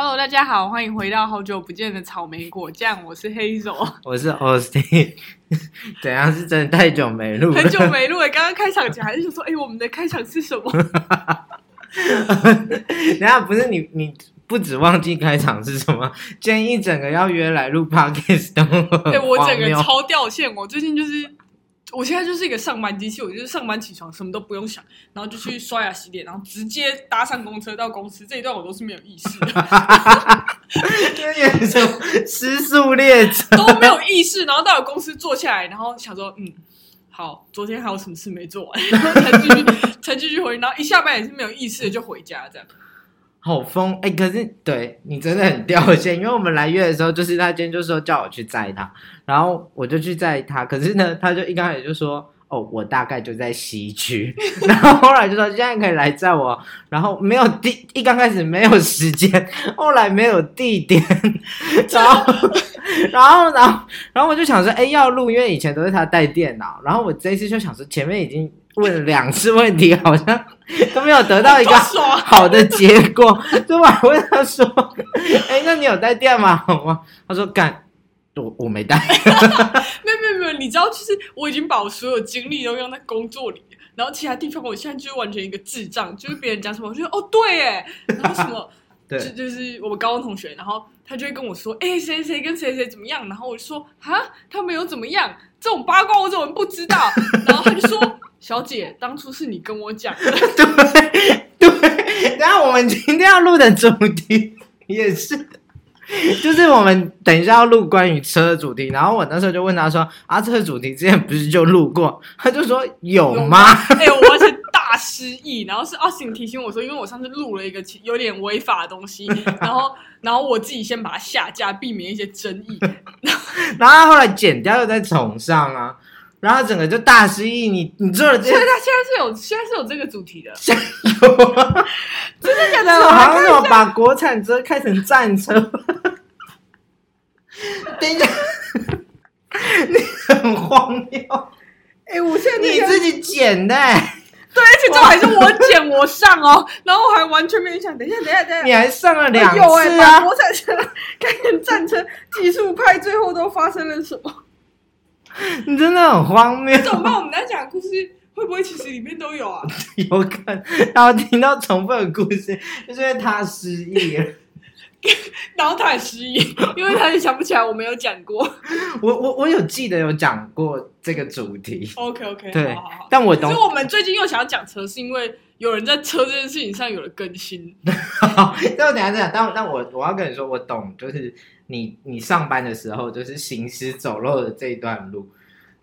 Hello，大家好，欢迎回到好久不见的草莓果酱，我是黑手，我是 Austin。怎样是真的太久没录？很久没录诶，刚刚开场前还是说，哎，我们的开场是什么？等下不是你，你不止忘记开场是什么，今天一整个要约来录 Podcast，对我整个超掉线，我最近就是。我现在就是一个上班机器，我就是上班起床什么都不用想，然后就去刷牙洗脸，然后直接搭上公车到公司。这一段我都是没有意识的，有点什失速列车都没有意识，然后到了公司坐下来，然后想说，嗯，好，昨天还有什么事没做完，然后才继续才继续回，然后一下班也是没有意识的就回家这样。好疯哎！可是对你真的很掉线，因为我们来约的时候，就是他今天就说叫我去载他，然后我就去载他。可是呢，他就一开始就说：“哦，我大概就在西区。”然后后来就说：“现在可以来载我。”然后没有地，一刚开始没有时间，后来没有地点，然后 然后然后然后我就想说：“哎，要录，因为以前都是他带电脑。”然后我这一次就想说，前面已经。问了两次问题，好像都没有得到一个好的结果。就我还问他说：“哎，那你有带电吗？”好吗？他说：“干，我我没带。”没有没有没有，你知道，就是我已经把我所有精力都用在工作里，然后其他地方我现在就是完全一个智障，就是别人讲什么，我觉得哦对哎，然后什么，就就是我们高中同学，然后他就会跟我说：“哎，谁谁跟谁谁怎么样？”然后我就说：“啊，他们有怎么样？这种八卦我怎么不知道？”然后他就说。小姐，当初是你跟我讲的，对 对。然后我们今天要录的主题也是，就是我们等一下要录关于车的主题。然后我那时候就问他说：“啊，这个主题之前不是就录过？” 他就说：“有吗？” 哎，我完全大失忆。然后是阿信提醒我说，因为我上次录了一个有点违法的东西，然后然后我自己先把它下架，避免一些争议。然后后来剪掉又再重上啊。然后整个就大失忆，你你做了这，所以他现在是有现在是有这个主题的，有真的假的？我好像我把国产车开成战车，等一下，你很荒谬。哎，我现在你自己剪的，对，而且这还是我剪我上哦，然后我还完全没有想，等一下等一下等一下，你还上了两次啊？国产车开成战车，技术派最后都发生了什么？你真的很荒谬。怎么办？我们在讲故事，会不会其实里面都有啊？有可能。然后听到重复的故事，就是因为他失忆了。然后他也失忆，因为他也想不起来我没有讲过。我我我有记得有讲过这个主题。OK OK，对。但我懂。所以我们最近又想要讲车，是因为有人在车这件事情上有了更新。但我等下再讲。但但我我要跟你说，我懂，就是你你上班的时候，就是行尸走肉的这一段路，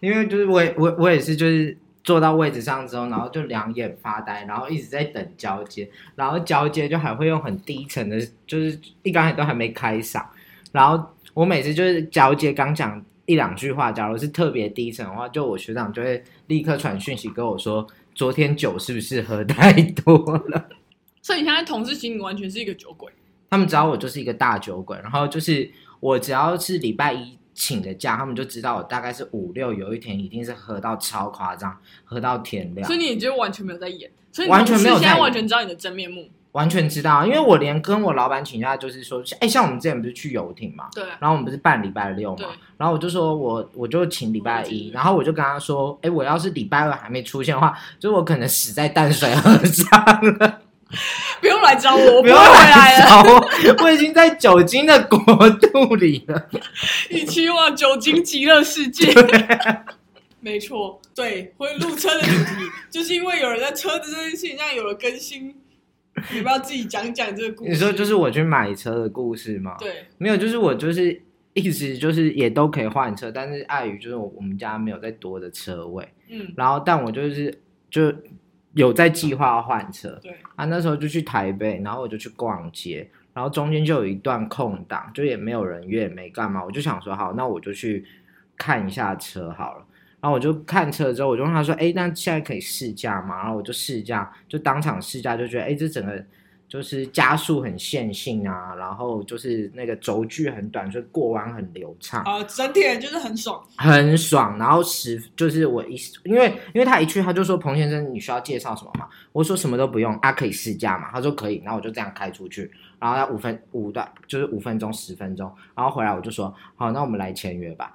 因为就是我我我也是就是。坐到位置上之后，然后就两眼发呆，然后一直在等交接，然后交接就还会用很低沉的，就是一刚才都还没开嗓，然后我每次就是交接刚讲一两句话，假如是特别低沉的话，就我学长就会立刻传讯息跟我说，昨天酒是不是喝太多了？所以你现在同事心里完全是一个酒鬼，他们知道我就是一个大酒鬼，然后就是我只要是礼拜一。请的假，他们就知道我大概是五六有一天一定是喝到超夸张，喝到天亮。所以你就完全没有在演，所以完全没有现在完全知道你的真面目，完全知道，因为我连跟我老板请假，就是说，哎，像我们之前不是去游艇嘛，对，然后我们不是办礼拜六嘛，然后我就说我我就请礼拜一，然后我就跟他说，哎，我要是礼拜二还没出现的话，就我可能死在淡水河上了。不用来找我，我不用来了我，我已经在酒精的国度里了。你期望酒精极乐世界？没错，对，会录车的主题，就是因为有人在车子这件事情上有了更新。你不要自己讲讲这个故事。你说就是我去买车的故事吗？对，没有，就是我就是一直就是也都可以换车，但是碍于就是我我们家没有再多的车位，嗯，然后但我就是就。有在计划换车，对啊，那时候就去台北，然后我就去逛街，然后中间就有一段空档，就也没有人约，没干嘛，我就想说好，那我就去看一下车好了。然后我就看车之后，我就问他说：“哎，那现在可以试驾吗？”然后我就试驾，就当场试驾，就觉得哎，这整个就是加速很线性啊，然后就是那个轴距很短，所以过弯很流畅，啊，整体就是很爽。很爽。然后十就是我一因为因为他一去他就说彭先生你需要介绍什么嘛？我说什么都不用啊，可以试驾嘛？他说可以，然后我就这样开出去，然后他五分五段就是五分钟十分钟，然后回来我就说好，那我们来签约吧。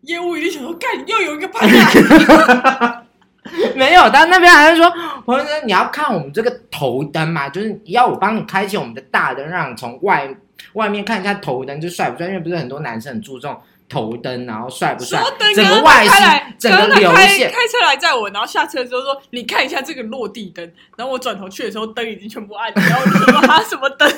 业务一定想说，干又有一个盘打，没有，但那边还是说，彭先生，你要看我们这个头灯嘛，就是要我帮你开启我们的大灯，让你从外外面看一下头灯就帅不帅，因为不是很多男生很注重头灯，然后帅不帅整个外形整个流线，开开车来载我，然后下车的时候说，你看一下这个落地灯，然后我转头去的时候，灯已经全部暗了，然后我就说 他什么灯？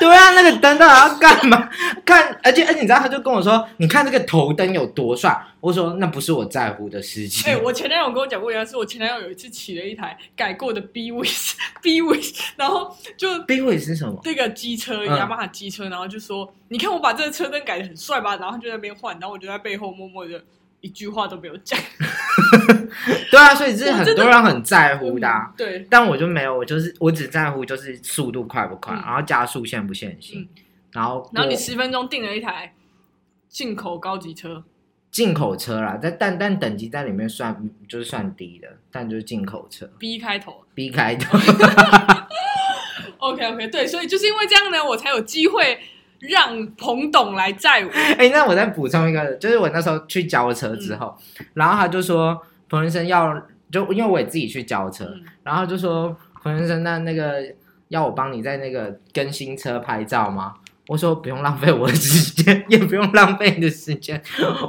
对啊，那个灯到底要干嘛？看，而且而且你知道，他就跟我说，你看这个头灯有多帅，我说那不是我在乎的事情。哎、我前男友跟我讲过原来，是我前男友有一次骑了一台 改过的 B w i s B w i s 然后就冰位是什么？那个机车，嗯雅马哈机车，然后就说：“你看我把这个车灯改的很帅吧？”然后他就在那边换，然后我就在背后默默的一句话都没有讲。对啊，所以这是很多人很在乎的、啊。嗯对，但我就没有，我就是我只在乎就是速度快不快，嗯然后加速限不限行，嗯然后然后你十分钟订了一台进口高级车，进口车啦，但但但等级在里面算就是算低的，但就是进口车 B 开头。B 开头。OK OK，对，所以就是因为这样呢，我才有机会让彭董来载我。哎、那我再补充一个，就是我那时候去交车之后，嗯然后他就说彭先生要就因为我也自己去交车，嗯然后就说彭先生那那个要我帮你在那个更新车拍照吗？我说不用浪费我的时间，也不用浪费你的时间，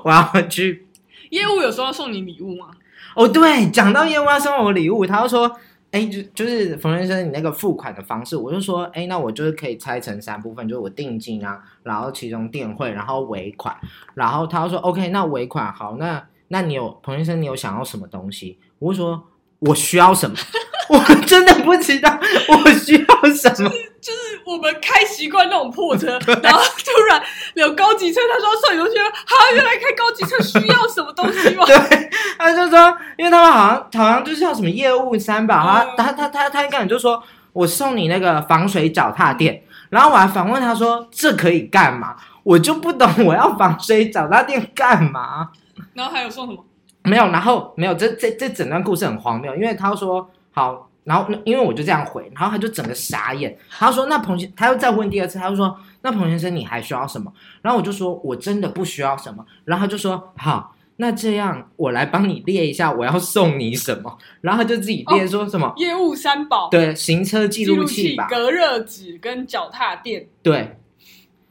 我要去业务有时候要送你礼物吗？哦，对，讲到业务要送我礼物，他就说，哎，就就是冯先生，你那个付款的方式，我就说，哎，那我就是可以拆成三部分，就是我定金啊，然后其中电汇，然后尾款，然后他说，OK，那尾款好，那那你有彭先生，你有想要什么东西？我就说我需要什么，我真的不知道我需要什么。就是我们开习惯那种破车，然后突然有高级车，他说要送你东西，哈，原来开高级车需要什么东西吗？对，他就说，因为他们好像好像就是要什么业务三吧，嗯他他他他他一开始就说，我送你那个防水脚踏垫，然后我还反问他说，这可以干嘛？我就不懂我要防水脚踏垫干嘛？然后还有送什么？没有，然后没有，这这这整段故事很荒谬，因为他说好，然后因为我就这样回，然后他就整个傻眼，他说那彭先，他又再问第二次，他就说那彭先生你还需要什么？然后我就说我真的不需要什么，然后他就说好。那这样，我来帮你列一下我要送你什么，然后他就自己列说什么，业务三宝，对，行车记录器吧，隔热纸跟脚踏垫。对，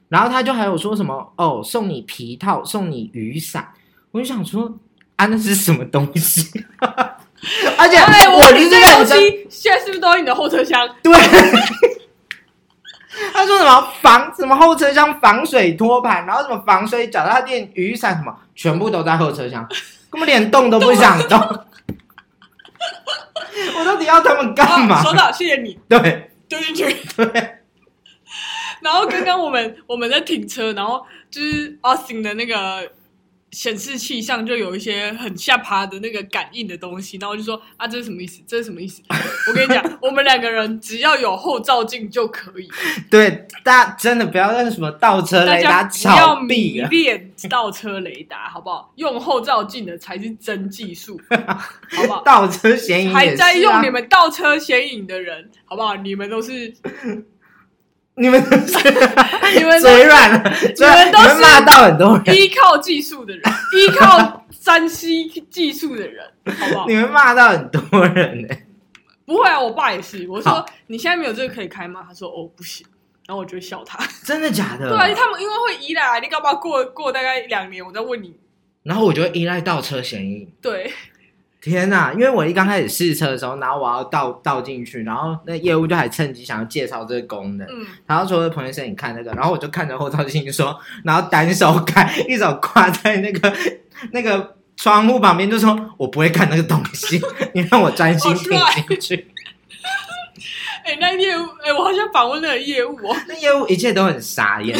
然后他就还有说什么哦，送你皮套，送你雨伞，我就想说啊，那是什么东西？而且哎，我这个东西现在是不是都在你的后车厢？对。他说什么防什么后车厢防水托盘，然后什么防水脚踏垫、雨伞什么，全部都在后车厢，根本连动都不想动。我到底要他们干嘛啊？收到，谢谢你，对丢进去。对，然后刚刚我们我们在停车，然后就是 Austin 的那个显示器上就有一些很下爬的那个感应的东西，然后我就说啊，这是什么意思？这是什么意思？我跟你讲，我们两个人只要有后照镜就可以，对，大家真的不要那什么倒车大雷达家不要炒迷。恋倒车雷达，好不好？用后照镜的才是真技术，好不好？倒车嫌疑也是、啊、还在用你们倒车显影的人，好不好？你们都是你们你们都嘴软了，你们都是骂到很多人，依靠技术的人，依靠山西技术的人，好不好你？们骂到很多人呢、不会啊，我爸也是。我说你现在没有这个可以开吗？他说哦不行，然后我就笑他。真的假的？对啊，他们因为会依赖，你干嘛过过大概两年，我再问你。然后我就会依赖倒车嫌疑。对，天呐！因为我一刚开始试车的时候，然后我要倒倒进去，然后那业务就还趁机想要介绍这个功能，嗯，然后说彭先生你看那个，然后我就看着后照镜说，然后单手开，一手挂在那个 那个窗户旁边，就说我不会看那个东西，你让我专心听进去。哎、那业务，哎、我好像访问那个业务哦。那业务一切都很傻眼，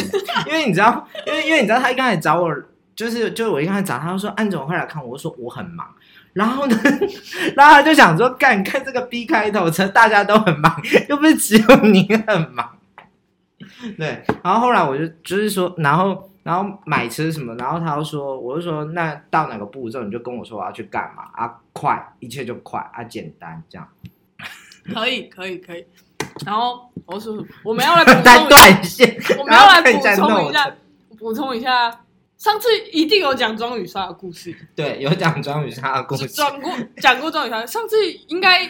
因为你知道，因为因为你知道他一刚才找我，就是就是我一刚才找他，他说安总会来看我，我说我很忙，然后呢，然后他就想说，干看这个 B 开头车，大家都很忙，又不是只有你很忙。对，然后后来我就就是说，然后然后买车什么，然后他又说，我就说那到哪个步骤你就跟我说我要去干嘛啊，快，一切就快啊，简单这样。可以，可以，可以。然后我说我们要来补在充一下，我们要来补充一下，补充一下。上次一定有讲庄雨莎的故事，对，有讲庄雨莎的故事，讲过讲过庄雨莎。上次应该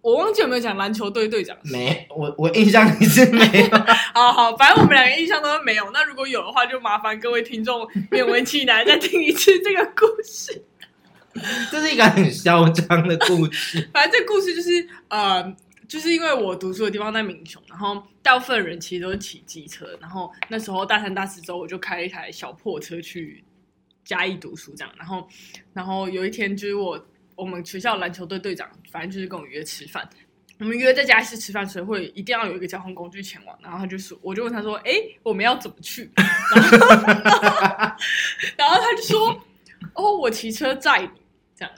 我忘记有没有讲篮球队队长。没，我我印象里是没有。好好，反正我们两个印象都没有。那如果有的话，就麻烦各位听众勉为其难再听一次这个故事。这是一个很嚣张的故事。反正这故事就是呃，就是因为我读书的地方在民雄，然后大部分人其实都是骑机车，然后那时候大三大四之后，我就开一台小破车去嘉义读书这样，然后然后有一天就是我我们学校篮球队队长，反正就是跟我约吃饭。我们约在嘉义吃饭，所以会一定要有一个交通工具前往。然后他就说，我就问他说：“哎，我们要怎么去？”然后然后他就说：“ 哦，我骑车载你。”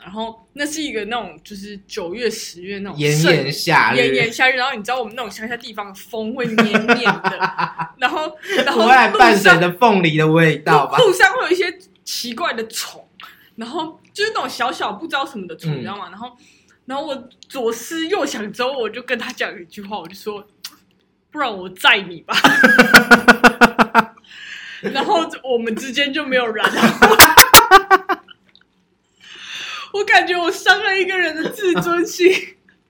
然后那是一个那种就是九月、十月那种炎炎夏日，炎炎夏日，然后你知道我们那种乡下地方风会黏黏的，然后然后回来路上伴随着凤梨的味道吧。路上会有一些奇怪的虫，然后就是那种小小不知道什么的虫，嗯你知道吗？然后然后我左思右想之后，我就跟他讲一句话，我就说，不然我载你吧。然后我们之间就没有然后。我感觉我伤了一个人的自尊心，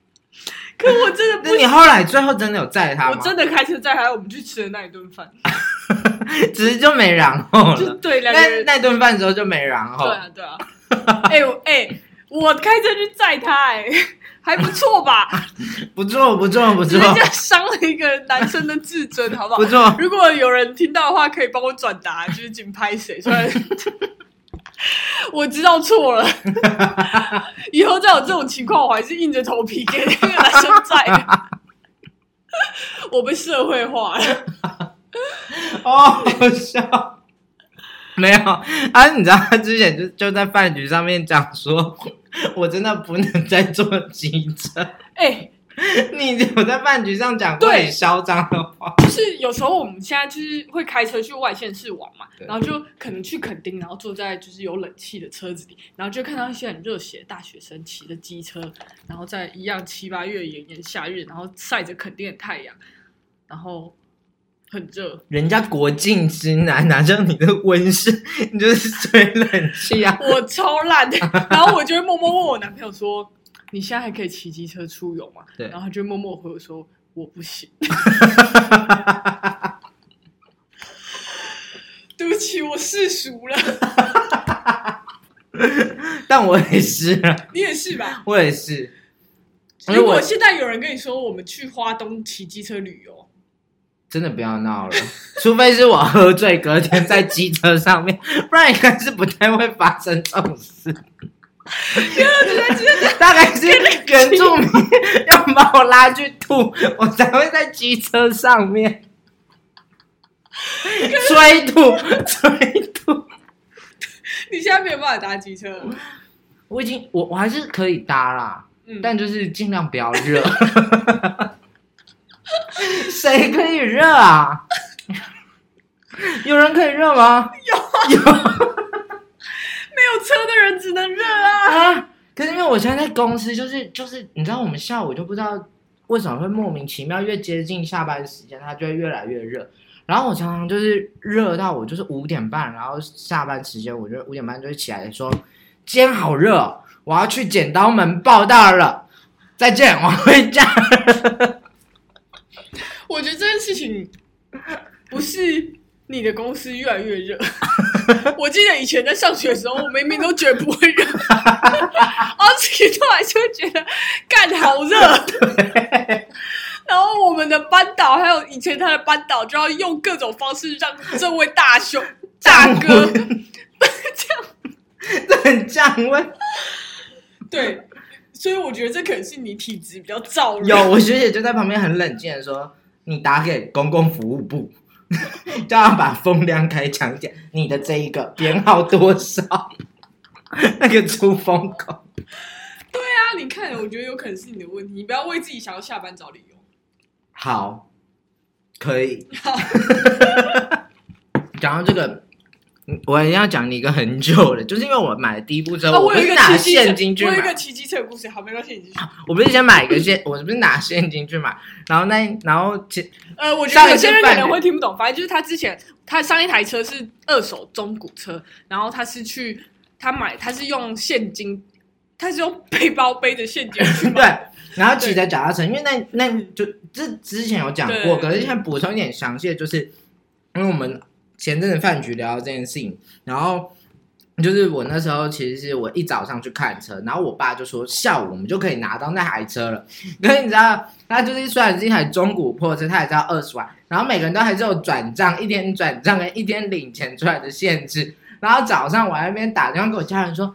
可我真的不那你后来最后真的有载他吗？我真的开车载他，我们去吃的那一顿饭，只是就没然后就了。对两个那人，那顿饭之后就没然后对。啊对啊，哎我哎，我开车去载他，哎，还不错吧？不错不错不错只是这样伤了一个男生的自尊，好不好不？错，如果有人听到的话，可以帮我转达，就是紧拍谁，虽然我知道错了，以后再有这种情况，我还是硬着头皮给那个男生载。我被社会化了，哦，好笑。没有啊，你知道他之前就就在饭局上面讲说，我真的不能再坐机车。哎、你有在饭局上讲过很嚣张的话，就是有时候我们现在就是会开车去外县市玩嘛，然后就可能去垦丁，然后坐在就是有冷气的车子里，然后就看到一些很热血的大学生骑着机车，然后在一样七八月炎炎夏日，然后晒着垦丁的太阳，然后很热。人家国境之南，哪像你的温室，你就是吹冷气啊。我超烂的，然后我就会默默问我男朋友说：“你现在还可以骑机车出游吗？”对然后他就默默回我说：“我不行。”对不起，我世俗了。但我也是啊，你也是吧？我也是。如果我现在有人跟你说我们去花东骑机车旅游，真的不要闹了，除非是我喝醉隔天在机车上面，不然应该是不太会发生这种事。大概是原住民要把我拉去吐，我才会在机车上面催吐催吐。你现在没有办法搭机车了。我已经我我还是可以搭啦，嗯，但就是尽量不要热。谁可以热啊？有人可以热吗？有有车的人只能热啊。啊！可是因为我现在在公司，就是就是，你知道我们下午就不知道为什么会莫名其妙越接近下班时间，它就会越来越热。然后我常常就是热到我就是五点半，然后下班时间，我就五点半就会起来说，今天好热哦，我要去剪刀门报道了，再见，我回家。我觉得这件事情不是你的公司越来越热。我记得以前在上学的时候，我明明都觉得不会热，而且突然就会觉得干好热。然后我们的班导还有以前他的班导就要用各种方式让这位大兄大哥 这很降温。对，所以我觉得这可能是你体质比较燥热。有，我学姐就在旁边很冷静的说：“你打给公共服务部，叫他把风量开强点，你的这一个编号多少？那个出风口。对啊，你看，我觉得有可能是你的问题，你不要为自己想要下班找理由。好，可以。好，讲到这个，嗯我一定要讲你一个很久的，就是因为我买了第一部车，啊，我有一个不是拿现金去买，我有一个奇迹车的故事，好，没关系，你继续。我不是先买一个现，我不是拿现金去买，然后那然后其呃，我觉得有些人可能会听不懂，反正就是他之前他上一台车是二手中古车，然后他是去他买他是用现金，他是用背包背着现金去对，，然后骑着脚踏车，因为那那就这之前有讲过，可是现在补充一点详细的，就是因为我们前阵子饭局聊到这件事情，然后就是我那时候其实是我一早上去看车，然后我爸就说下午我们就可以拿到那台车了。可是你知道，他就是虽然是一台中古破车，它也是要二十万，然后每个人都还是有转账，一天转账跟一天领钱出来的限制。然后早上我那边打电话给我家人说。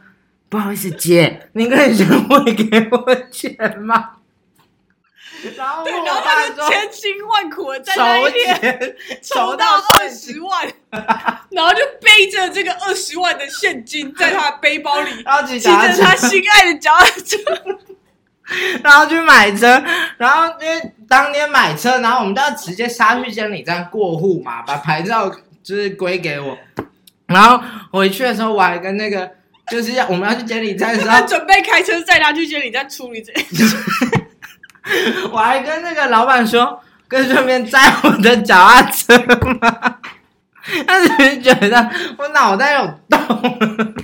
不好意思，姐，您可以先汇给我钱吗？然后然后他就千辛万苦的在那筹一天，筹到二十万，然后就背着这个二十万的现金在他的背包里，然后骑着他心爱的脚踏车。然后去买车，然后因为当天买车，然后我们就要直接杀去监理站过户嘛，把牌照就是归给我。然后回去的时候，我还跟那个就是要我们要去监理站的时候，准备开车载他去监理站处理这件事。我还跟那个老板说，跟顺便载我的脚踏车嘛。他只是觉得我脑袋有洞。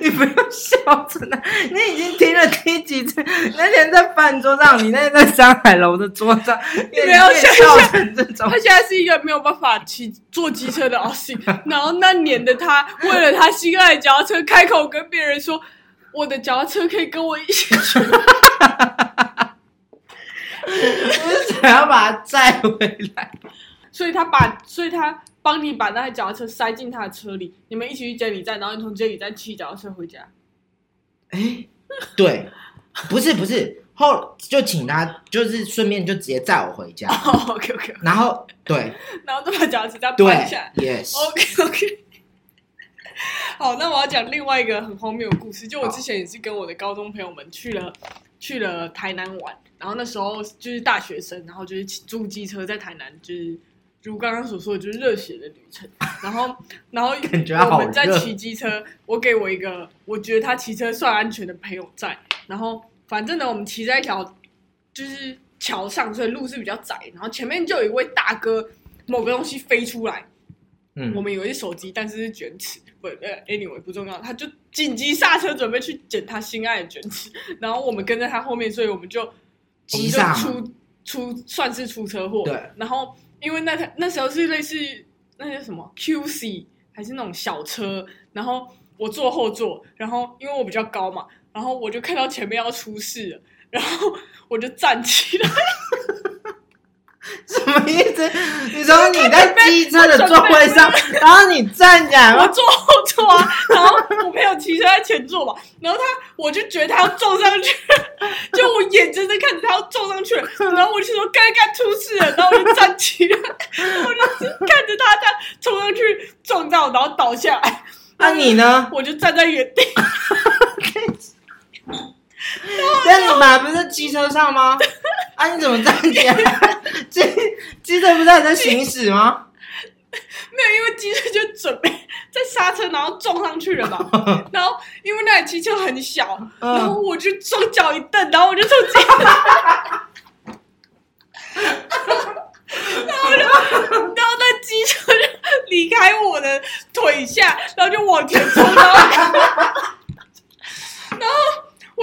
你不要笑出来，你已经听了第几次？那天在饭桌上，你那天在上海楼的桌上，你没有想笑成这种他。现在是一个没有办法骑坐机车的 Austin，然后那年的他为了他心爱的脚踏车，开口跟别人说：“我的脚踏车可以跟我一起去。我是想要把它载回来。”所以他把，所以他帮你把那台脚踏车塞进他的车里，你们一起去监理站，然后你从监理站骑脚踏车回家。哎，对，不是不是，后就请他，就是顺便就直接载我回家，哦，OK OK，然后对然后就把脚踏车这样对搬下来。，yes，OK OK。好，那我要讲另外一个很荒谬的故事。就我之前也是跟我的高中朋友们去了去了台南玩，然后那时候就是大学生，然后就是骑租机车在台南，就是如刚刚所说的，就是热血的旅程。然后然后我们在骑机车，我给我一个我觉得他骑车算安全的朋友在，然后反正呢，我们骑在一条就是桥上，所以路是比较窄，然后前面就有一位大哥，某个东西飞出来。我嗯，们以为是手机，但是是卷尺，不呃，anyway 不重要，他就紧急刹车，准备去捡他心爱的卷尺，然后我们跟在他后面，所以我们就我们就出出算是出车祸，对，然后因为那台那时候是类似那些什么 QC 还是那种小车，然后我坐后座，然后因为我比较高嘛，然后我就看到前面要出事了，然后我就站起来，什么意思？你说你在机车的座位上，然后你站起来？我坐后座啊，然后我朋友骑车在前座嘛，然后他我就觉得他要撞上去，就我眼睁睁看着他要撞上去，然后我就说该该出事了，然后我就站起来，我就是看着他这样冲上去撞到，然后倒下来，那你呢？我就站在原地，那你们还不是在机车上吗？啊，你怎么站起来？机机车不是还在行驶吗？没有，因为机车就准备在刹车，然后撞上去了嘛，然后因为那台机车很小，嗯然后我就双脚一蹬，然后我就从机车，然后就，然后那机车就离开我的腿下，然后就往前冲，然后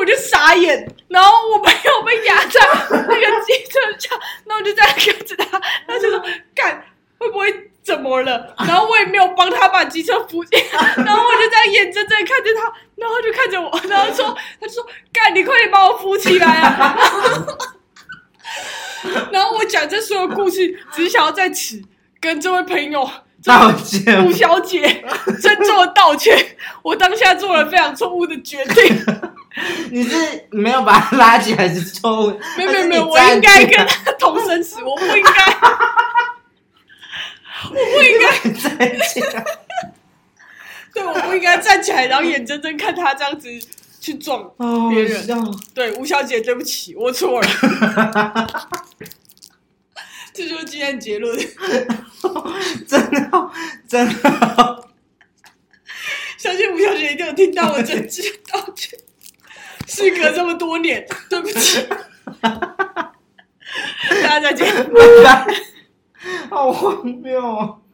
我就傻眼，然后我朋友被压在那个机车上，然后我就这样看着他，他就说 干会不会？怎么了？然后我也没有帮他把机车扶起来，然后我就这样眼睁睁地看着他，然后他就看着我，然后说，他就说：“干，你快点把我扶起来啊！” 然后我讲这所有故事，只是想要在此跟这位朋友道歉吴小姐郑重的道歉，我当下做了非常错误的决定。你是没有把他拉起来是错误？没有没有没有，我应该跟他同生死，我不应该，我不应该。来站起来。对，我不应该站起来，然后眼睁睁看他这样子去撞。哦别人笑对，吴小姐，对不起，我错了。这就是今天的结论。真的真的相信吴小姐一定有听到我真挚的道歉。事隔这么多年，对不起，大家再见。拜拜，好荒谬哦。